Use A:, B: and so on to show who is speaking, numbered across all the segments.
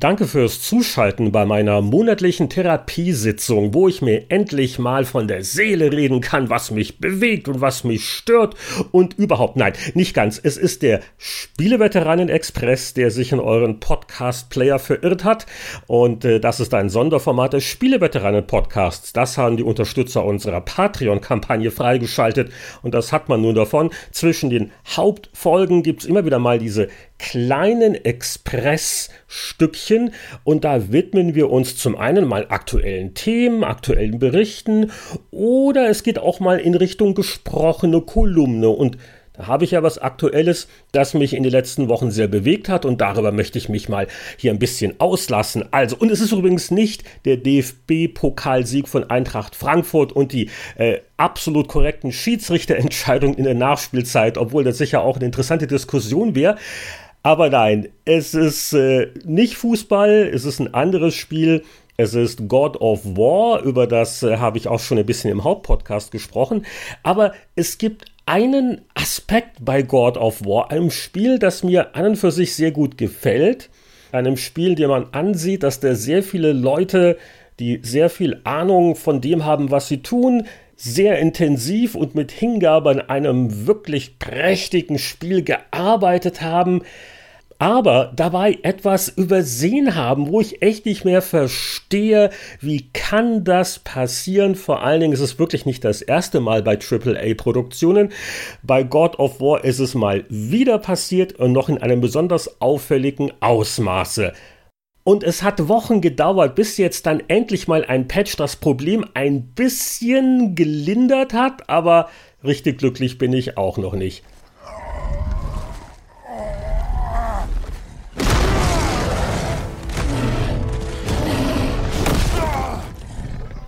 A: Danke fürs Zuschalten bei meiner monatlichen Therapiesitzung, wo ich mir endlich mal von der Seele reden kann, was mich bewegt und was mich stört und überhaupt nein, nicht ganz. Es ist der Spieleveteranen-Express, der sich in euren Podcast-Player verirrt hat und äh, das ist ein Sonderformat des Spieleveteranen-Podcasts. Das haben die Unterstützer unserer Patreon-Kampagne freigeschaltet und das hat man nun davon. Zwischen den Hauptfolgen gibt's immer wieder mal diese kleinen Expressstückchen und da widmen wir uns zum einen mal aktuellen Themen, aktuellen Berichten oder es geht auch mal in Richtung gesprochene Kolumne und da habe ich ja was Aktuelles, das mich in den letzten Wochen sehr bewegt hat und darüber möchte ich mich mal hier ein bisschen auslassen. Also, und es ist übrigens nicht der DFB-Pokalsieg von Eintracht Frankfurt und die äh, absolut korrekten Schiedsrichterentscheidungen in der Nachspielzeit, obwohl das sicher auch eine interessante Diskussion wäre. Aber nein, es ist äh, nicht Fußball, es ist ein anderes Spiel. Es ist God of War, über das äh, habe ich auch schon ein bisschen im Hauptpodcast gesprochen. Aber es gibt einen Aspekt bei God of War, einem Spiel, das mir an und für sich sehr gut gefällt. Einem Spiel, dem man ansieht, dass da sehr viele Leute, die sehr viel Ahnung von dem haben, was sie tun, sehr intensiv und mit Hingabe an einem wirklich prächtigen Spiel gearbeitet haben, aber dabei etwas übersehen haben, wo ich echt nicht mehr verstehe, wie kann das passieren? Vor allen Dingen ist es wirklich nicht das erste Mal bei AAA-Produktionen. Bei God of War ist es mal wieder passiert und noch in einem besonders auffälligen Ausmaße. Und es hat Wochen gedauert, bis jetzt dann endlich mal ein Patch das Problem ein bisschen gelindert hat, aber richtig glücklich bin ich auch noch nicht.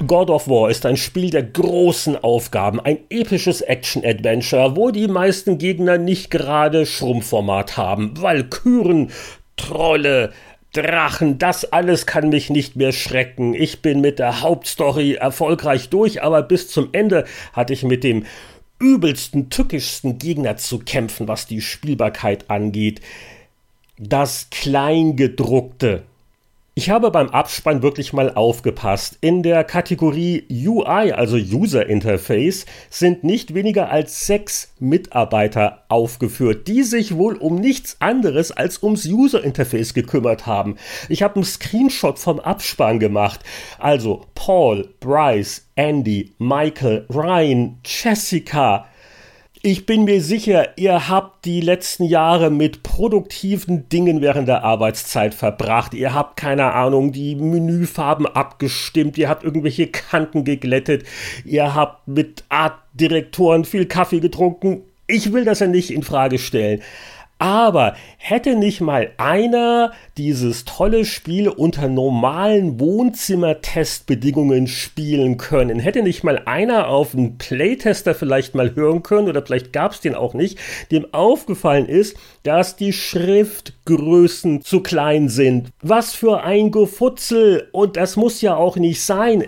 A: God of War ist ein Spiel der großen Aufgaben, ein episches Action-Adventure, wo die meisten Gegner nicht gerade Schrumpfformat haben. Valkyren, Trolle, Drachen, das alles kann mich nicht mehr schrecken. Ich bin mit der Hauptstory erfolgreich durch, aber bis zum Ende hatte ich mit dem übelsten, tückischsten Gegner zu kämpfen, was die Spielbarkeit angeht. Das Kleingedruckte. Ich habe beim Abspann wirklich mal aufgepasst. In der Kategorie UI, also User Interface, sind nicht weniger als sechs Mitarbeiter aufgeführt, die sich wohl um nichts anderes als ums User Interface gekümmert haben. Ich habe einen Screenshot vom Abspann gemacht. Also Paul, Bryce, Andy, Michael, Ryan, Jessica, ich bin mir sicher, ihr habt die letzten Jahre mit produktiven Dingen während der Arbeitszeit verbracht. Ihr habt keine Ahnung, die Menüfarben abgestimmt, ihr habt irgendwelche Kanten geglättet, ihr habt mit Artdirektoren viel Kaffee getrunken. Ich will das ja nicht in Frage stellen. Aber hätte nicht mal einer dieses tolle Spiel unter normalen Wohnzimmertestbedingungen spielen können? Hätte nicht mal einer auf einen Playtester vielleicht mal hören können oder vielleicht gab es den auch nicht, dem aufgefallen ist, dass die Schriftgrößen zu klein sind. Was für ein Gefutzel! Und das muss ja auch nicht sein.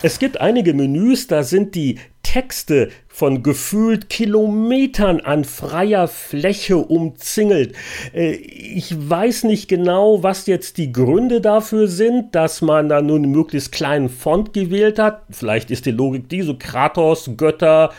A: Es gibt einige Menüs, da sind die Texte von gefühlt Kilometern an freier Fläche umzingelt. Äh, ich weiß nicht genau, was jetzt die Gründe dafür sind, dass man da nun einen möglichst kleinen Font gewählt hat. Vielleicht ist die Logik die, so Kratos, Götter,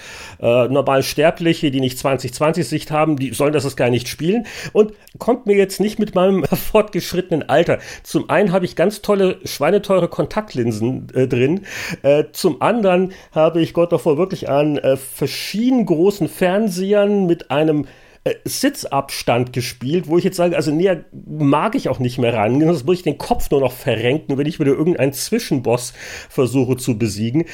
A: äh, normal Sterbliche, die nicht 2020-Sicht haben, die sollen das gar nicht spielen. Und kommt mir jetzt nicht mit meinem fortgeschrittenen Alter. Zum einen habe ich ganz tolle, schweineteure Kontaktlinsen äh, drin. Äh, zum anderen habe ich Gott davor wirklich an äh, verschiedenen großen Fernsehern mit einem äh, Sitzabstand gespielt, wo ich jetzt sage, also näher mag ich auch nicht mehr ran, sonst muss ich den Kopf nur noch verrenken, wenn ich wieder irgendeinen Zwischenboss versuche zu besiegen.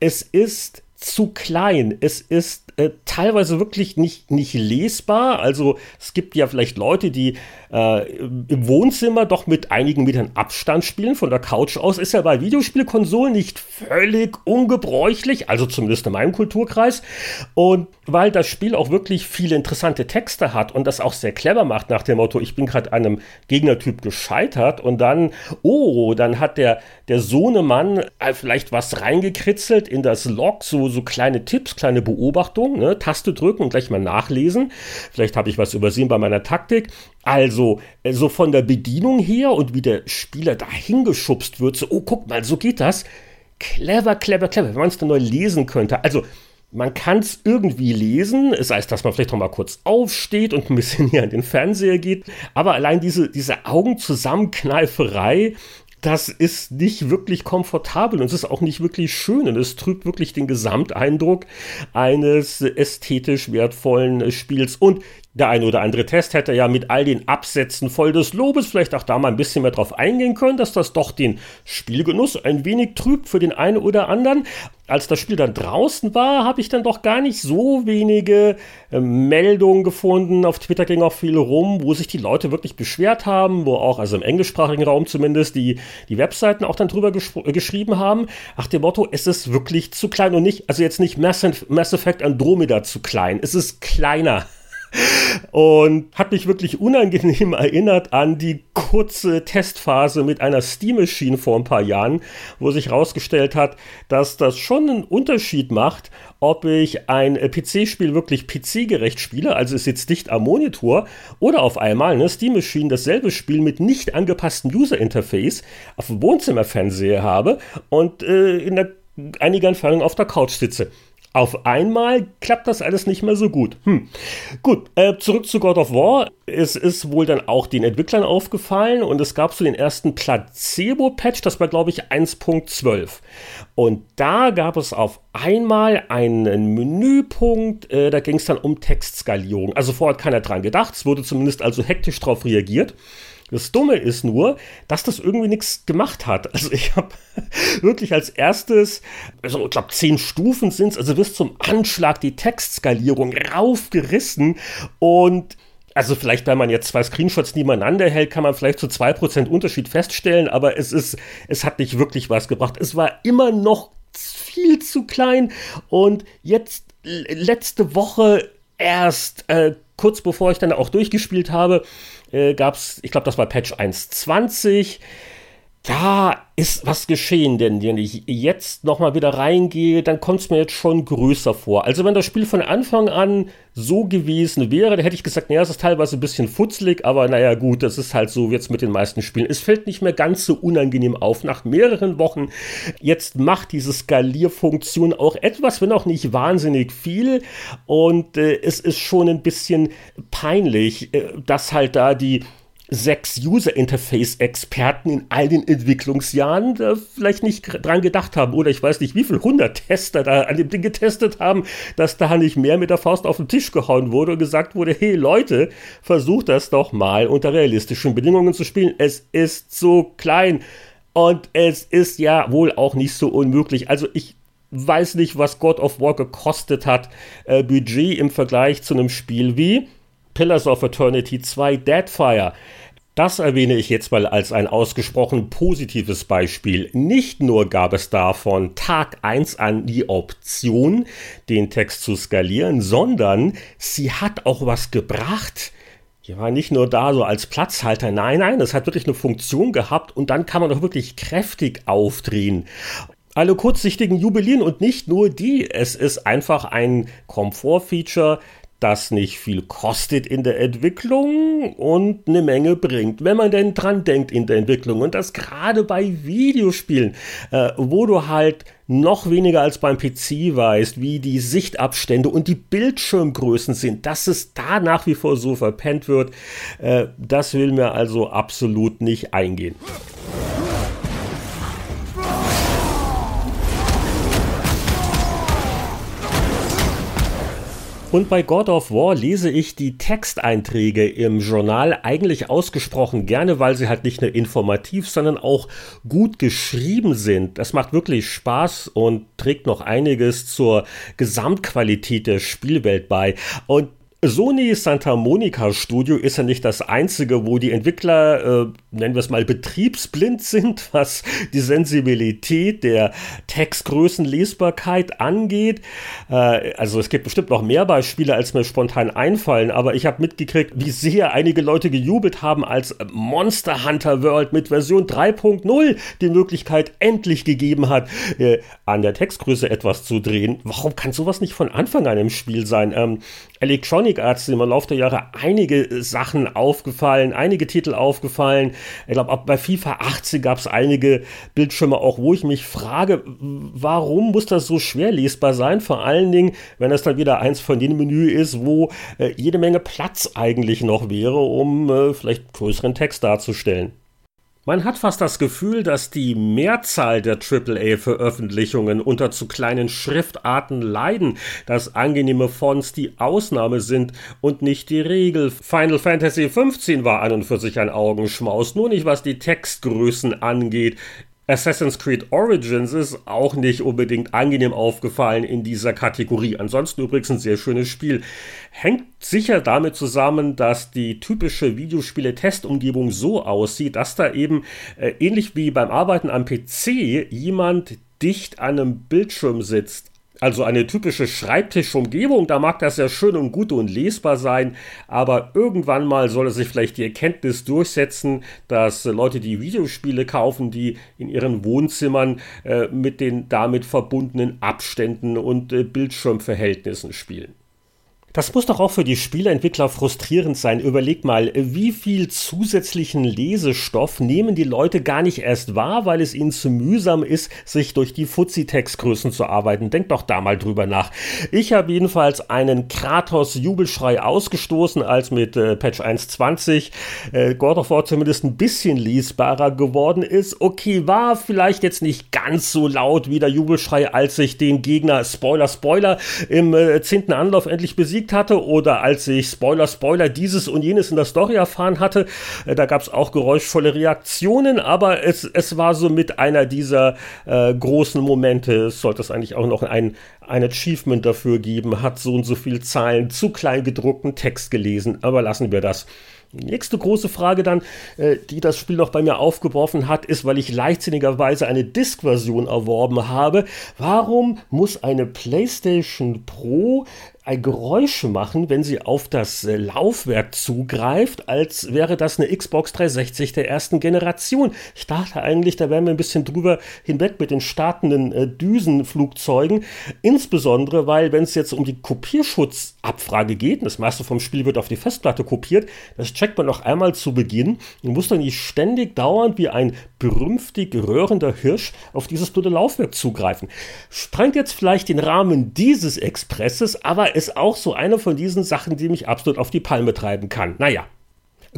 A: Es ist zu klein. Es ist äh, teilweise wirklich nicht, nicht lesbar. Also es gibt ja vielleicht Leute, die äh, im Wohnzimmer doch mit einigen Metern Abstand spielen von der Couch aus. Ist ja bei Videospielkonsolen nicht völlig ungebräuchlich, also zumindest in meinem Kulturkreis. Und weil das Spiel auch wirklich viele interessante Texte hat und das auch sehr clever macht nach dem Motto, ich bin gerade einem Gegnertyp gescheitert und dann, oh, dann hat der, der Sohnemann äh, vielleicht was reingekritzelt in das Log, so, so kleine Tipps, kleine Beobachtungen, ne? Taste drücken und gleich mal nachlesen. Vielleicht habe ich was übersehen bei meiner Taktik. Also, äh, so von der Bedienung her und wie der Spieler da hingeschubst wird, so, oh, guck mal, so geht das. Clever, clever, clever, wenn man es dann neu lesen könnte. Also, man kann es irgendwie lesen, es heißt, dass man vielleicht noch mal kurz aufsteht und ein bisschen hier an den Fernseher geht, aber allein diese, diese Augenzusammenkneiferei, das ist nicht wirklich komfortabel und es ist auch nicht wirklich schön und es trübt wirklich den Gesamteindruck eines ästhetisch wertvollen Spiels. Und der eine oder andere Test hätte ja mit all den Absätzen voll des Lobes vielleicht auch da mal ein bisschen mehr drauf eingehen können, dass das doch den Spielgenuss ein wenig trübt für den einen oder anderen. Als das Spiel dann draußen war, habe ich dann doch gar nicht so wenige äh, Meldungen gefunden. Auf Twitter ging auch viel rum, wo sich die Leute wirklich beschwert haben, wo auch, also im englischsprachigen Raum zumindest, die, die Webseiten auch dann drüber äh, geschrieben haben. Ach, dem Motto, es ist wirklich zu klein und nicht, also jetzt nicht Mass, Mass Effect Andromeda zu klein. Es ist kleiner und hat mich wirklich unangenehm erinnert an die kurze Testphase mit einer Steam Machine vor ein paar Jahren, wo sich herausgestellt hat, dass das schon einen Unterschied macht, ob ich ein PC-Spiel wirklich PC-gerecht spiele, also es sitzt dicht am Monitor, oder auf einmal eine Steam Machine dasselbe Spiel mit nicht angepasstem User-Interface auf dem Wohnzimmerfernseher habe und äh, in der einiger Entfernung auf der Couch sitze. Auf einmal klappt das alles nicht mehr so gut. Hm. Gut, äh, zurück zu God of War. Es ist wohl dann auch den Entwicklern aufgefallen und es gab so den ersten Placebo-Patch, das war glaube ich 1.12. Und da gab es auf einmal einen Menüpunkt, äh, da ging es dann um Textskalierung. Also vorher hat keiner dran gedacht, es wurde zumindest also hektisch darauf reagiert. Das Dumme ist nur, dass das irgendwie nichts gemacht hat. Also ich habe wirklich als erstes, also ich glaube zehn Stufen sind es, also bis zum Anschlag die Textskalierung raufgerissen und also vielleicht, wenn man jetzt zwei Screenshots nebeneinander hält, kann man vielleicht zu so 2% Unterschied feststellen, aber es ist, es hat nicht wirklich was gebracht. Es war immer noch viel zu klein und jetzt letzte Woche erst äh, kurz bevor ich dann auch durchgespielt habe, äh, gab es, ich glaube, das war Patch 1.20. Da ist was geschehen, denn wenn ich jetzt nochmal wieder reingehe, dann kommt es mir jetzt schon größer vor. Also wenn das Spiel von Anfang an so gewesen wäre, dann hätte ich gesagt, naja, es ist teilweise ein bisschen futzlig, aber naja gut, das ist halt so jetzt mit den meisten Spielen. Es fällt nicht mehr ganz so unangenehm auf nach mehreren Wochen. Jetzt macht diese Skalierfunktion auch etwas, wenn auch nicht wahnsinnig viel. Und äh, es ist schon ein bisschen peinlich, äh, dass halt da die sechs User-Interface-Experten in all den Entwicklungsjahren da vielleicht nicht dran gedacht haben. Oder ich weiß nicht, wie viele hundert Tester da an dem Ding getestet haben, dass da nicht mehr mit der Faust auf den Tisch gehauen wurde und gesagt wurde, hey Leute, versucht das doch mal unter realistischen Bedingungen zu spielen. Es ist so klein und es ist ja wohl auch nicht so unmöglich. Also ich weiß nicht, was God of War gekostet hat, äh, Budget im Vergleich zu einem Spiel wie Pillars of Eternity 2 Deadfire. Das erwähne ich jetzt mal als ein ausgesprochen positives Beispiel. Nicht nur gab es da von Tag 1 an die Option, den Text zu skalieren, sondern sie hat auch was gebracht. Die war nicht nur da so als Platzhalter, nein, nein, es hat wirklich eine Funktion gehabt und dann kann man doch wirklich kräftig aufdrehen alle kurzsichtigen jubilieren und nicht nur die. Es ist einfach ein Komfortfeature, das nicht viel kostet in der Entwicklung und eine Menge bringt, wenn man denn dran denkt in der Entwicklung. Und das gerade bei Videospielen, äh, wo du halt noch weniger als beim PC weißt, wie die Sichtabstände und die Bildschirmgrößen sind, dass es da nach wie vor so verpennt wird, äh, das will mir also absolut nicht eingehen. Und bei God of War lese ich die Texteinträge im Journal eigentlich ausgesprochen gerne, weil sie halt nicht nur informativ, sondern auch gut geschrieben sind. Das macht wirklich Spaß und trägt noch einiges zur Gesamtqualität der Spielwelt bei. Und Sony Santa Monica Studio ist ja nicht das einzige, wo die Entwickler, äh, nennen wir es mal, betriebsblind sind, was die Sensibilität der Textgrößenlesbarkeit angeht. Äh, also es gibt bestimmt noch mehr Beispiele, als mir spontan einfallen, aber ich habe mitgekriegt, wie sehr einige Leute gejubelt haben, als Monster Hunter World mit Version 3.0 die Möglichkeit endlich gegeben hat, äh, an der Textgröße etwas zu drehen. Warum kann sowas nicht von Anfang an im Spiel sein? Ähm, Electronic Arts sind im Laufe der Jahre einige Sachen aufgefallen, einige Titel aufgefallen. Ich glaube, bei FIFA 18 gab es einige Bildschirme auch, wo ich mich frage, warum muss das so schwer lesbar sein? Vor allen Dingen, wenn es dann wieder eins von den Menü ist, wo äh, jede Menge Platz eigentlich noch wäre, um äh, vielleicht größeren Text darzustellen. Man hat fast das Gefühl, dass die Mehrzahl der AAA-Veröffentlichungen unter zu kleinen Schriftarten leiden, dass angenehme Fonts die Ausnahme sind und nicht die Regel. Final Fantasy XV war an und für sich ein Augenschmaus, nur nicht was die Textgrößen angeht. Assassin's Creed Origins ist auch nicht unbedingt angenehm aufgefallen in dieser Kategorie. Ansonsten übrigens ein sehr schönes Spiel. Hängt sicher damit zusammen, dass die typische Videospiele-Testumgebung so aussieht, dass da eben äh, ähnlich wie beim Arbeiten am PC jemand dicht an einem Bildschirm sitzt. Also eine typische Schreibtischumgebung, da mag das ja schön und gut und lesbar sein, aber irgendwann mal soll sich vielleicht die Erkenntnis durchsetzen, dass Leute, die Videospiele kaufen, die in ihren Wohnzimmern äh, mit den damit verbundenen Abständen und äh, Bildschirmverhältnissen spielen. Das muss doch auch für die Spieleentwickler frustrierend sein. Überleg mal, wie viel zusätzlichen Lesestoff nehmen die Leute gar nicht erst wahr, weil es ihnen zu mühsam ist, sich durch die Fuzzi-Textgrößen zu arbeiten. Denkt doch da mal drüber nach. Ich habe jedenfalls einen Kratos-Jubelschrei ausgestoßen, als mit äh, Patch 1.20 äh, God of War zumindest ein bisschen lesbarer geworden ist. Okay, war vielleicht jetzt nicht ganz so laut wie der Jubelschrei, als ich den Gegner, Spoiler, Spoiler, im äh, zehnten Anlauf endlich besiegt besiegt hatte oder als ich Spoiler, Spoiler dieses und jenes in der Story erfahren hatte. Äh, da gab es auch geräuschvolle Reaktionen, aber es, es war so mit einer dieser äh, großen Momente. Es sollte es eigentlich auch noch ein, ein Achievement dafür geben, hat so und so viel Zeilen zu klein gedruckten Text gelesen, aber lassen wir das. Nächste große Frage dann, äh, die das Spiel noch bei mir aufgeworfen hat, ist, weil ich leichtsinnigerweise eine Disk-Version erworben habe. Warum muss eine PlayStation Pro ein Geräusch machen, wenn sie auf das äh, Laufwerk zugreift, als wäre das eine Xbox 360 der ersten Generation. Ich dachte eigentlich, da wären wir ein bisschen drüber hinweg mit den startenden äh, Düsenflugzeugen. Insbesondere, weil wenn es jetzt um die Kopierschutzabfrage geht, das meiste vom Spiel wird auf die Festplatte kopiert, das checkt man noch einmal zu Beginn und muss dann nicht ständig dauernd wie ein berümpftig röhrender Hirsch auf dieses blöde Laufwerk zugreifen. Sprengt jetzt vielleicht den Rahmen dieses Expresses, aber ist auch so eine von diesen Sachen, die mich absolut auf die Palme treiben kann. Naja.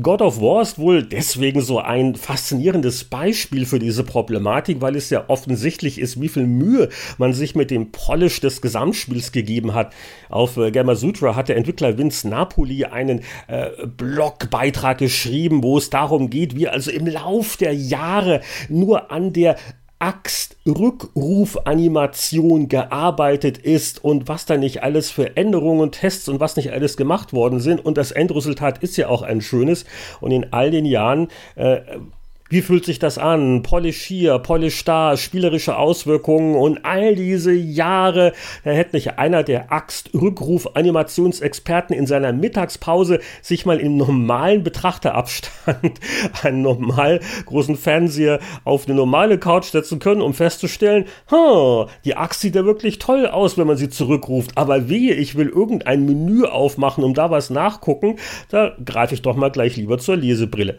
A: God of War ist wohl deswegen so ein faszinierendes Beispiel für diese Problematik, weil es ja offensichtlich ist, wie viel Mühe man sich mit dem Polish des Gesamtspiels gegeben hat. Auf äh, Gamasutra hat der Entwickler Vince Napoli einen äh, Blogbeitrag geschrieben, wo es darum geht, wie also im Lauf der Jahre nur an der Axt-Rückruf-Animation gearbeitet ist und was da nicht alles für Änderungen Tests und was nicht alles gemacht worden sind. Und das Endresultat ist ja auch ein schönes. Und in all den Jahren äh, wie fühlt sich das an? Polish hier, Polish da, spielerische Auswirkungen und all diese Jahre. Da hätte nicht einer der Axt-Rückruf-Animationsexperten in seiner Mittagspause sich mal im normalen Betrachterabstand einen normal großen Fernseher auf eine normale Couch setzen können, um festzustellen, huh, die Axt sieht ja wirklich toll aus, wenn man sie zurückruft. Aber wehe, ich will irgendein Menü aufmachen, um da was nachgucken, da greife ich doch mal gleich lieber zur Lesebrille.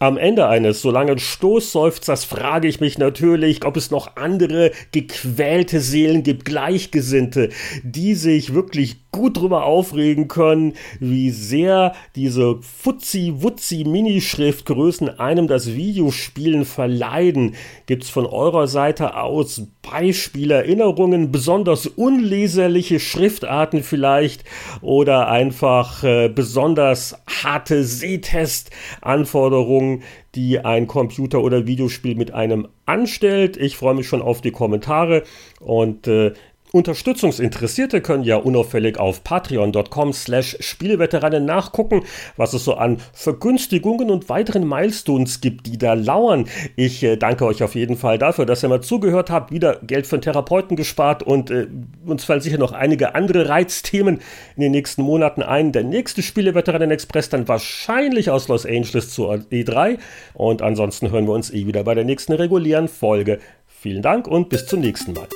A: Am Ende eines so langen Stoßseufzers frage ich mich natürlich, ob es noch andere gequälte Seelen gibt, Gleichgesinnte, die sich wirklich gut drüber aufregen können, wie sehr diese Futzi-Wutzi-Minischriftgrößen einem das Videospielen verleiden. Gibt's von eurer Seite aus Beispiele, Erinnerungen, besonders unleserliche Schriftarten vielleicht oder einfach äh, besonders harte Sehtest-Anforderungen, die ein Computer- oder Videospiel mit einem anstellt. Ich freue mich schon auf die Kommentare und äh, Unterstützungsinteressierte können ja unauffällig auf patreon.com slash Spieleveteranen nachgucken, was es so an Vergünstigungen und weiteren Milestones gibt, die da lauern. Ich äh, danke euch auf jeden Fall dafür, dass ihr mal zugehört habt, wieder Geld für einen Therapeuten gespart und äh, uns fallen sicher noch einige andere Reizthemen in den nächsten Monaten ein. Der nächste Spieleveteranen Express dann wahrscheinlich aus Los Angeles zur E3 und ansonsten hören wir uns eh wieder bei der nächsten regulären Folge. Vielen Dank und bis zum nächsten Mal.